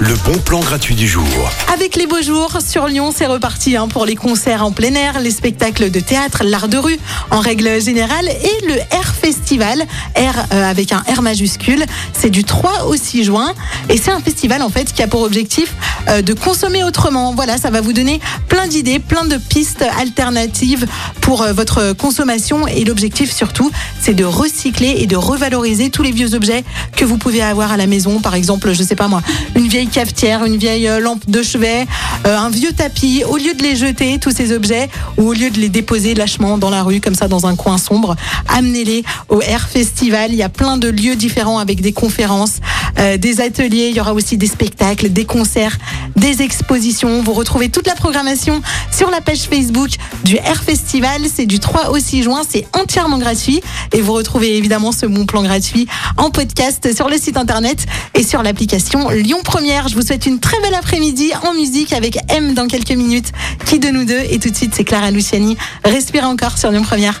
Le bon plan gratuit du jour. Avec les beaux jours sur Lyon, c'est reparti hein, pour les concerts en plein air, les spectacles de théâtre, l'art de rue en règle générale et le Air Festival, R euh, avec un R majuscule. C'est du 3 au 6 juin et c'est un festival en fait qui a pour objectif euh, de consommer autrement. Voilà, ça va vous donner plein d'idées, plein de pistes alternatives pour euh, votre consommation et l'objectif surtout, c'est de recycler et de revaloriser tous les vieux objets que vous pouvez avoir à la maison. Par exemple, je sais pas moi, une vieille cafetière, une vieille euh, lampe de chevet, euh, un vieux tapis. Au lieu de les jeter, tous ces objets, ou au lieu de les déposer lâchement dans la rue, comme ça, dans un coin sombre, amenez-les au Air Festival. Il y a plein de lieux différents avec des conférences, euh, des ateliers. Il y aura aussi des spectacles, des concerts, des expositions. Vous retrouvez toute la programmation sur la page Facebook du Air Festival. C'est du 3 au 6 juin. C'est entièrement gratuit. Et vous retrouvez évidemment ce bon plan gratuit en podcast sur le site internet et sur l'application Lyon Première. Je vous souhaite une très belle après-midi en musique avec M dans quelques minutes. Qui de nous deux? Et tout de suite, c'est Clara Luciani. Respirez encore sur Lyon Première.